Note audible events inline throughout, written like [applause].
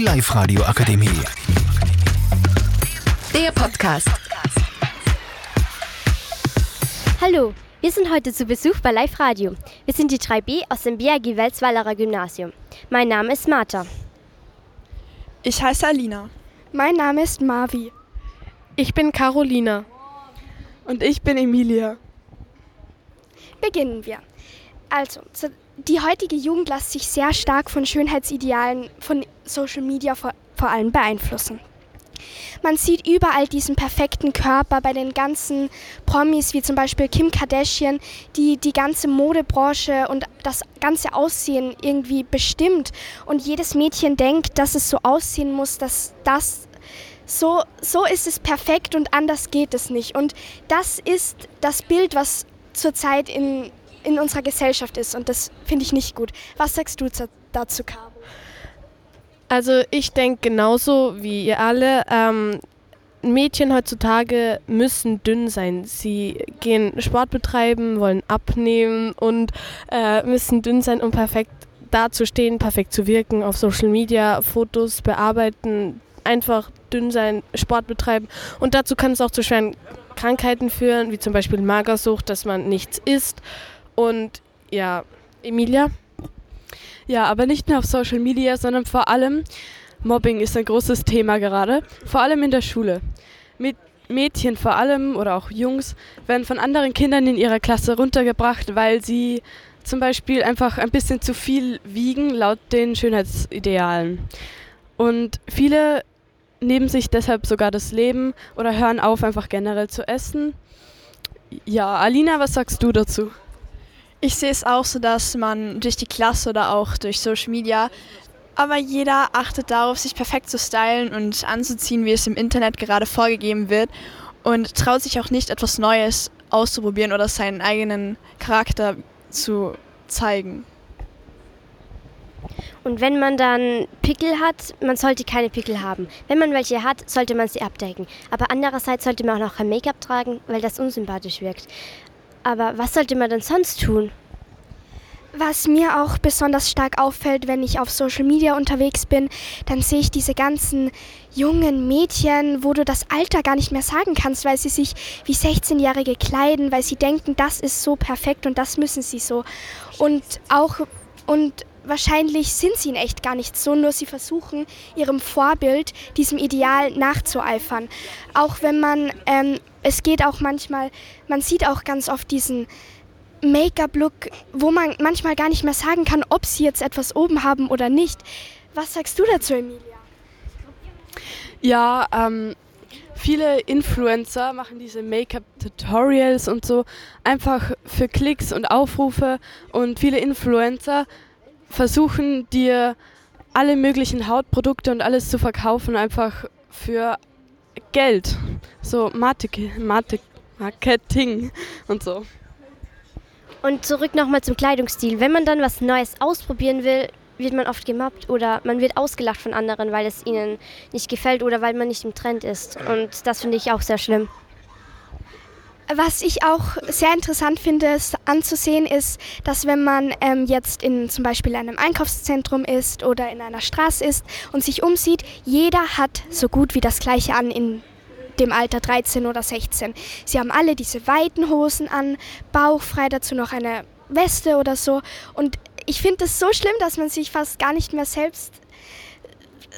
Die Live-Radio Akademie. Der Podcast. Hallo, wir sind heute zu Besuch bei Live Radio. Wir sind die 3B aus dem BRG Welzweilerer Gymnasium. Mein Name ist Martha. Ich heiße Alina. Mein Name ist Marvi. Ich bin Carolina. Und ich bin Emilia. Beginnen wir. Also, die heutige Jugend lässt sich sehr stark von Schönheitsidealen von Social Media vor, vor allem beeinflussen. Man sieht überall diesen perfekten Körper bei den ganzen Promis, wie zum Beispiel Kim Kardashian, die die ganze Modebranche und das ganze Aussehen irgendwie bestimmt. Und jedes Mädchen denkt, dass es so aussehen muss, dass das so, so ist es perfekt und anders geht es nicht. Und das ist das Bild, was zurzeit in, in unserer Gesellschaft ist. Und das finde ich nicht gut. Was sagst du dazu, Caro? Also ich denke genauso wie ihr alle. Ähm, Mädchen heutzutage müssen dünn sein. Sie gehen Sport betreiben, wollen abnehmen und äh, müssen dünn sein, um perfekt dazustehen, perfekt zu wirken, auf Social Media Fotos bearbeiten, einfach dünn sein, Sport betreiben. Und dazu kann es auch zu schweren Krankheiten führen, wie zum Beispiel Magersucht, dass man nichts isst. Und ja, Emilia? Ja, aber nicht nur auf Social Media, sondern vor allem Mobbing ist ein großes Thema gerade, vor allem in der Schule. Mit Mädchen vor allem oder auch Jungs werden von anderen Kindern in ihrer Klasse runtergebracht, weil sie zum Beispiel einfach ein bisschen zu viel wiegen laut den Schönheitsidealen. Und viele nehmen sich deshalb sogar das Leben oder hören auf, einfach generell zu essen. Ja, Alina, was sagst du dazu? Ich sehe es auch so, dass man durch die Klasse oder auch durch Social Media, aber jeder achtet darauf, sich perfekt zu stylen und anzuziehen, wie es im Internet gerade vorgegeben wird und traut sich auch nicht, etwas Neues auszuprobieren oder seinen eigenen Charakter zu zeigen. Und wenn man dann Pickel hat, man sollte keine Pickel haben. Wenn man welche hat, sollte man sie abdecken. Aber andererseits sollte man auch noch kein Make-up tragen, weil das unsympathisch wirkt. Aber was sollte man denn sonst tun? Was mir auch besonders stark auffällt, wenn ich auf Social Media unterwegs bin, dann sehe ich diese ganzen jungen Mädchen, wo du das Alter gar nicht mehr sagen kannst, weil sie sich wie 16-Jährige kleiden, weil sie denken, das ist so perfekt und das müssen sie so. Und auch und wahrscheinlich sind sie in echt gar nicht so, nur sie versuchen, ihrem Vorbild, diesem Ideal nachzueifern. Auch wenn man, ähm, es geht auch manchmal, man sieht auch ganz oft diesen Make-up-Look, wo man manchmal gar nicht mehr sagen kann, ob sie jetzt etwas oben haben oder nicht. Was sagst du dazu, Emilia? Ja, ähm, viele Influencer machen diese Make-up-Tutorials und so einfach für Klicks und Aufrufe und viele Influencer versuchen dir alle möglichen Hautprodukte und alles zu verkaufen, einfach für Geld. So Marketing und so. Und zurück nochmal zum Kleidungsstil. Wenn man dann was Neues ausprobieren will, wird man oft gemobbt oder man wird ausgelacht von anderen, weil es ihnen nicht gefällt oder weil man nicht im Trend ist. Und das finde ich auch sehr schlimm. Was ich auch sehr interessant finde anzusehen, ist, dass wenn man ähm, jetzt in zum Beispiel einem Einkaufszentrum ist oder in einer Straße ist und sich umsieht, jeder hat so gut wie das gleiche an in dem Alter 13 oder 16. Sie haben alle diese weiten Hosen an, bauchfrei, dazu noch eine Weste oder so. Und ich finde es so schlimm, dass man sich fast gar nicht mehr selbst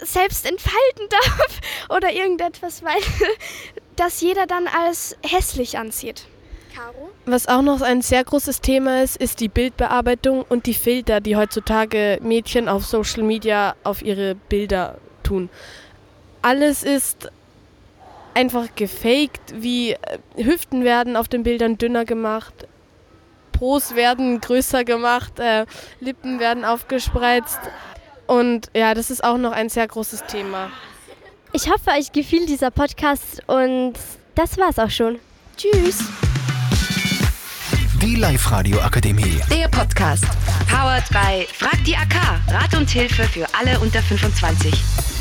selbst entfalten [laughs] darf oder irgendetwas, weil [laughs] das jeder dann als hässlich ansieht. Caro? Was auch noch ein sehr großes Thema ist, ist die Bildbearbeitung und die Filter, die heutzutage Mädchen auf Social Media auf ihre Bilder tun. Alles ist einfach gefaked, wie äh, Hüften werden auf den Bildern dünner gemacht, Pros werden größer gemacht, äh, Lippen werden aufgespreizt. Und ja, das ist auch noch ein sehr großes Thema. Ich hoffe, euch gefiel dieser Podcast und das war's auch schon. Tschüss. Die Live-Radio Akademie. Der Podcast. Powered by Frag die AK. Rat und Hilfe für alle unter 25.